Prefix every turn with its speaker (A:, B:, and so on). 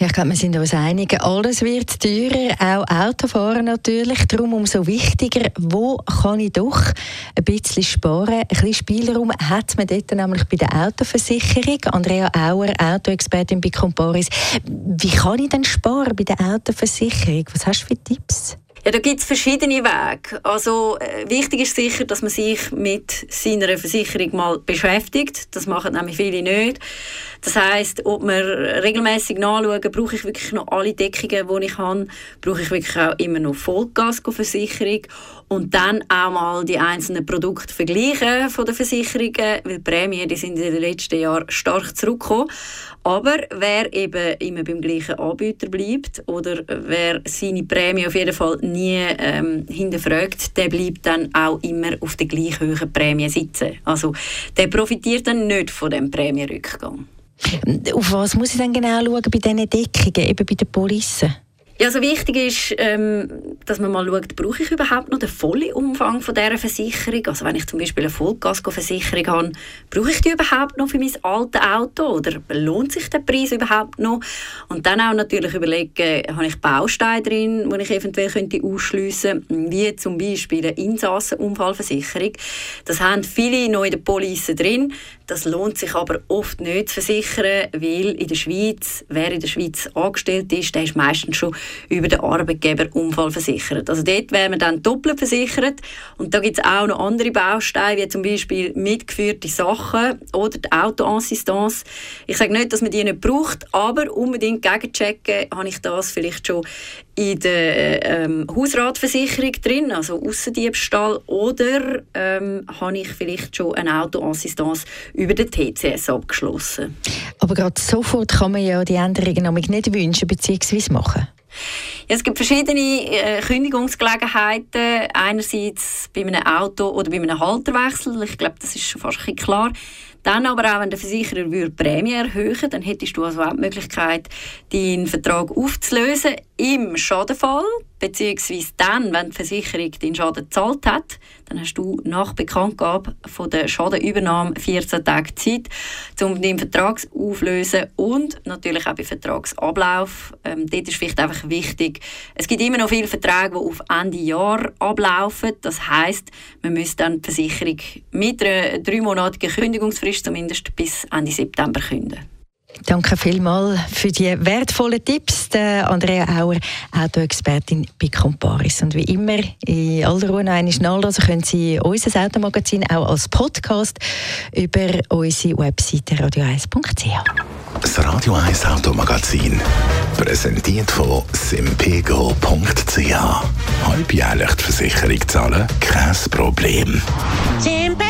A: Ja, ich glaube, wir sind uns einig, alles wird teurer, auch Autofahren natürlich. Darum umso wichtiger, wo kann ich doch ein bisschen sparen. Ein bisschen Spielraum hat man dort nämlich bei der Autoversicherung. Andrea Auer, Autoexpertin bei Comparis. Wie kann ich denn sparen bei der Autoversicherung? Was hast du für Tipps?
B: Ja, da gibt es verschiedene Wege. Also äh, wichtig ist sicher, dass man sich mit seiner Versicherung mal beschäftigt. Das machen nämlich viele nicht. Das heißt, ob man regelmäßig nachschauen, brauche ich wirklich noch alle Deckungen, die ich habe, brauche ich wirklich auch immer noch Vollgasversicherung und dann auch mal die einzelnen Produkte vergleichen von den Versicherungen, weil die Prämien, die sind in den letzten Jahren stark zurückgekommen. Aber wer eben immer beim gleichen Anbieter bleibt oder wer seine Prämie auf jeden Fall nie ähm, hinterfragt, der bleibt dann auch immer auf der gleich hohen Prämie sitzen. Also der profitiert dann nicht von dem Prämienrückgang.
A: Auf was muss ich dann genau schauen bei diesen Deckungen, eben bei den Policen?
B: Ja, also wichtig ist, ähm, dass man mal schaut, brauche ich überhaupt noch den vollen Umfang von dieser Versicherung? Also wenn ich zum Beispiel eine Vollkaskoversicherung habe, brauche ich die überhaupt noch für mein altes Auto? Oder lohnt sich der Preis überhaupt noch? Und dann auch natürlich überlegen, habe ich Bausteine drin, die ich eventuell könnte ausschliessen könnte, wie zum Beispiel eine Insassenunfallversicherung. Das haben viele noch in der Police drin. Das lohnt sich aber oft nicht zu versichern, weil in der Schweiz, wer in der Schweiz angestellt ist, der ist meistens schon über den Arbeitgeber Unfall versichert. Also dort wäre man dann doppelt versichert. Und da gibt es auch noch andere Bausteine, wie zum Beispiel mitgeführte Sachen oder die Autoassistance. Ich sage nicht, dass man die nicht braucht, aber unbedingt gegenchecken, habe ich das vielleicht schon in der ähm, Hausratversicherung drin, also Aussendiebstahl, oder ähm, habe ich vielleicht schon eine Autoassistance über den TCS abgeschlossen.
A: Aber gerade sofort kann man ja die Änderungen nicht wünschen bzw. machen.
B: Es gibt verschiedene äh, Kündigungsgelegenheiten. Einerseits bei einem Auto oder bei einem Halterwechsel. Ich glaube, das ist schon fast ein klar. Dann aber auch, wenn der Versicherer die Prämie erhöhen dann hättest du also auch die Möglichkeit, deinen Vertrag aufzulösen im Schadenfall, beziehungsweise dann, wenn die Versicherung den Schaden gezahlt hat, dann hast du nach Bekanntgabe von der Schadenübernahme 14 Tage Zeit, um den Vertrag aufzulösen und natürlich auch bei Vertragsablauf. Ähm, dort ist vielleicht einfach wichtig, es gibt immer noch viele Verträge, die auf Ende Jahr ablaufen. Das heißt, man müsste dann die Versicherung mit einer dreimonatigen Kündigungsfrist zumindest bis Ende September kündigen.
A: Danke vielmals für die wertvollen Tipps, der Andrea Auer, Autoexpertin bei Comparis. Und wie immer, in aller Ruhe noch einmal nachlesen können Sie unser Automagazin auch als Podcast über unsere Webseite radio1.ch.
C: Das Radio 1 Automagazin, präsentiert von simpego.ch. Halbjährlich die Versicherung zahlen, kein Problem.
B: Simpego!